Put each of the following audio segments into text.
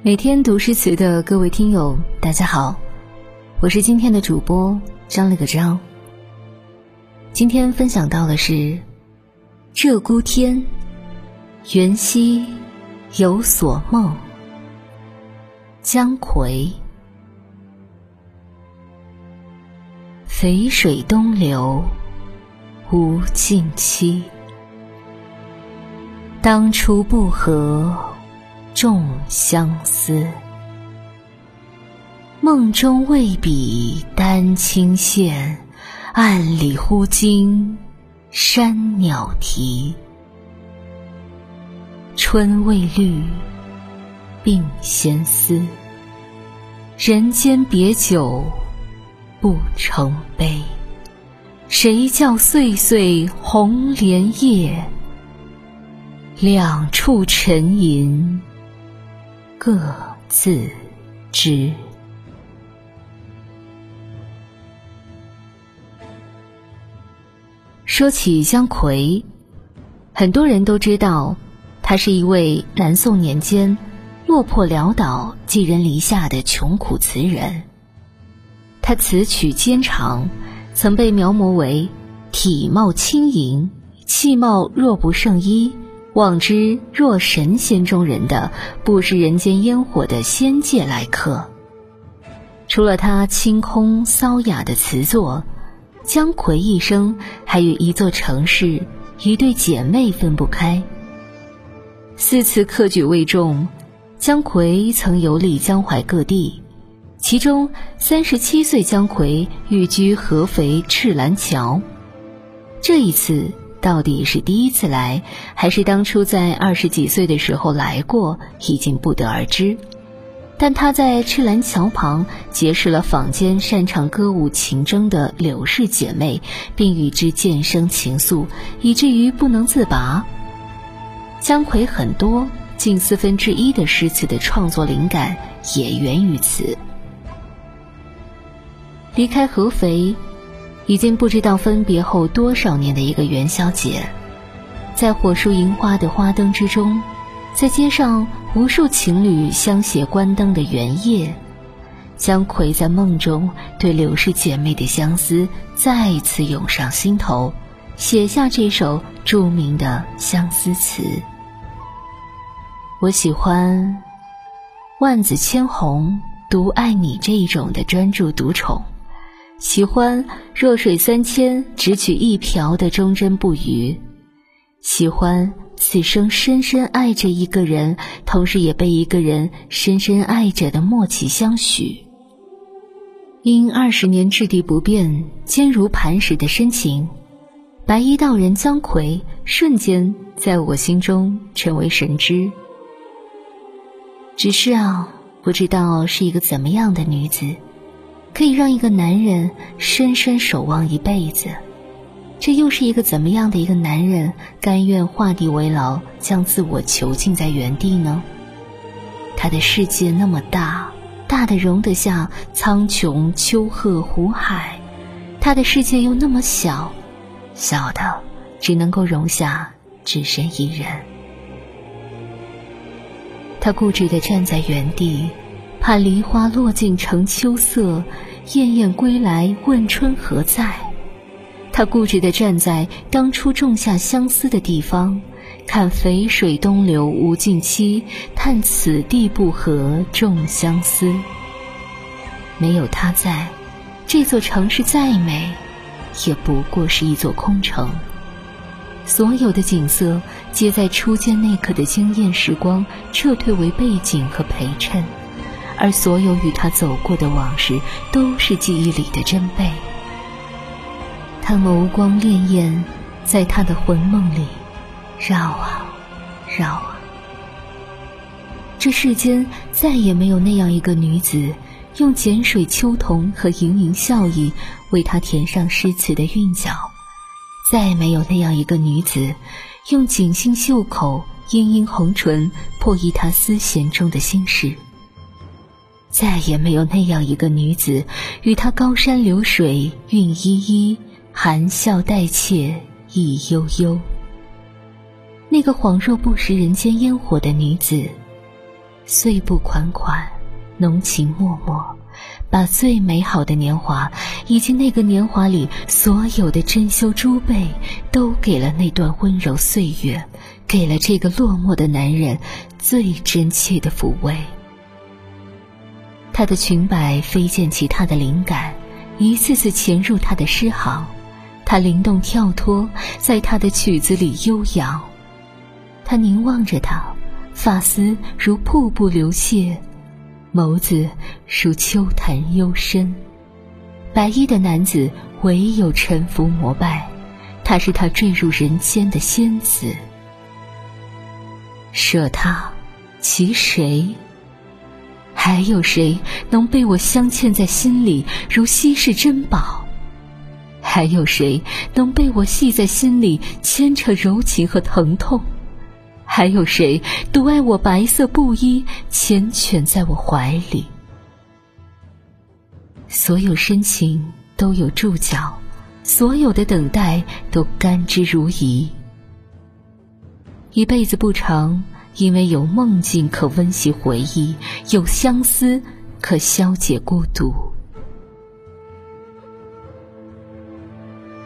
每天读诗词的各位听友，大家好，我是今天的主播张了个张。今天分享到的是《鹧鸪天》，元夕有所梦，姜夔。肥水东流无尽期，当初不合。众相思，梦中未比丹青现，暗里忽惊山鸟啼。春未绿，鬓先思，人间别久不成悲。谁教岁岁红莲叶，两处沉吟。各自知。说起姜夔，很多人都知道，他是一位南宋年间落魄潦倒、寄人篱下的穷苦词人。他词曲兼长，曾被描摹为体貌轻盈，气貌若不胜衣。望之若神仙中人的不食人间烟火的仙界来客。除了他清空骚雅的词作，姜夔一生还与一座城市、一对姐妹分不开。四次科举未中，姜夔曾游历江淮各地，其中三十七岁姜夔寓居合肥赤兰桥。这一次。到底是第一次来，还是当初在二十几岁的时候来过，已经不得而知。但他在赤兰桥旁结识了坊间擅长歌舞情筝的柳氏姐妹，并与之渐生情愫，以至于不能自拔。姜夔很多近四分之一的诗词的创作灵感也源于此。离开合肥。已经不知道分别后多少年的一个元宵节，在火树银花的花灯之中，在街上无数情侣相携关灯的元夜，姜夔在梦中对柳氏姐妹的相思再一次涌上心头，写下这首著名的相思词。我喜欢万紫千红独爱你这一种的专注独宠。喜欢弱水三千只取一瓢的忠贞不渝，喜欢此生深深爱着一个人，同时也被一个人深深爱着的默契相许。因二十年质地不变、坚如磐石的深情，白衣道人姜夔瞬间在我心中成为神知。只是啊，不知道是一个怎么样的女子。可以让一个男人深深守望一辈子，这又是一个怎么样的一个男人甘愿画地为牢，将自我囚禁在原地呢？他的世界那么大，大的容得下苍穹、丘壑、湖海；他的世界又那么小，小的只能够容下只身一人。他固执地站在原地。看梨花落尽成秋色，燕燕归来问春何在？他固执地站在当初种下相思的地方，看肥水东流无尽期，叹此地不合众相思。没有他在，这座城市再美，也不过是一座空城。所有的景色，皆在初见那刻的惊艳时光撤退为背景和陪衬。而所有与他走过的往事，都是记忆里的珍贝。他眸光潋滟，在他的魂梦里绕啊绕啊。这世间再也没有那样一个女子，用碱水秋桐和盈盈笑意为他填上诗词的韵脚；再也没有那样一个女子，用锦心袖口、殷殷红唇破译他丝弦中的心事。再也没有那样一个女子，与他高山流水韵依依，含笑带怯意悠悠。那个恍若不食人间烟火的女子，岁不款款，浓情脉脉，把最美好的年华，以及那个年华里所有的珍馐珠贝，都给了那段温柔岁月，给了这个落寞的男人最真切的抚慰。他的裙摆飞溅起他的灵感，一次次潜入他的诗行，他灵动跳脱，在他的曲子里悠扬。他凝望着他，发丝如瀑布流泻，眸子如秋潭幽深。白衣的男子唯有臣服膜拜，他是他坠入人间的仙子。舍他，其谁？还有谁能被我镶嵌在心里，如稀世珍宝？还有谁能被我系在心里，牵扯柔情和疼痛？还有谁独爱我白色布衣，缱绻在我怀里？所有深情都有注脚，所有的等待都甘之如饴。一辈子不长。因为有梦境可温习回忆，有相思可消解孤独。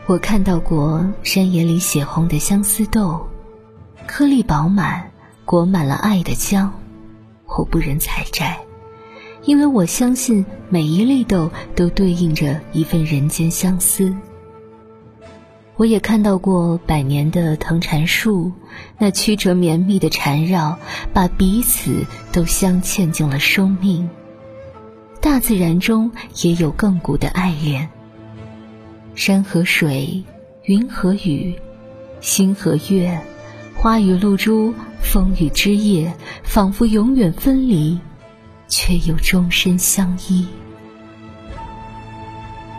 我看到过山野里血红的相思豆，颗粒饱满，裹满了爱的浆。我不忍采摘，因为我相信每一粒豆都对应着一份人间相思。我也看到过百年的藤缠树，那曲折绵密的缠绕，把彼此都镶嵌进了生命。大自然中也有亘古的爱恋。山和水，云和雨，星和月，花与露珠，风与枝叶，仿佛永远分离，却又终身相依。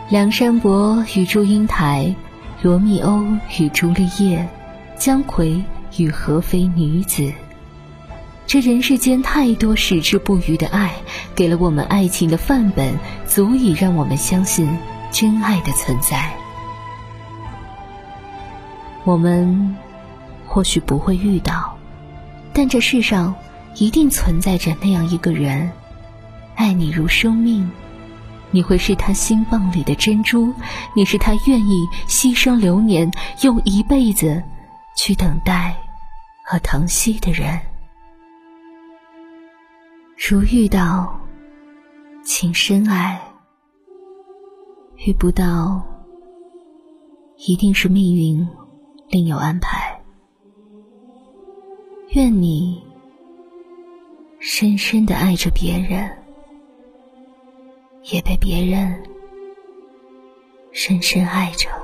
梁山伯与祝英台。罗密欧与朱丽叶，姜夔与何妃女子。这人世间太多矢志不渝的爱，给了我们爱情的范本，足以让我们相信真爱的存在。我们或许不会遇到，但这世上一定存在着那样一个人，爱你如生命。你会是他心棒里的珍珠，你是他愿意牺牲流年，用一辈子去等待和疼惜的人。如遇到，请深爱；遇不到，一定是命运另有安排。愿你深深的爱着别人。也被别人深深爱着。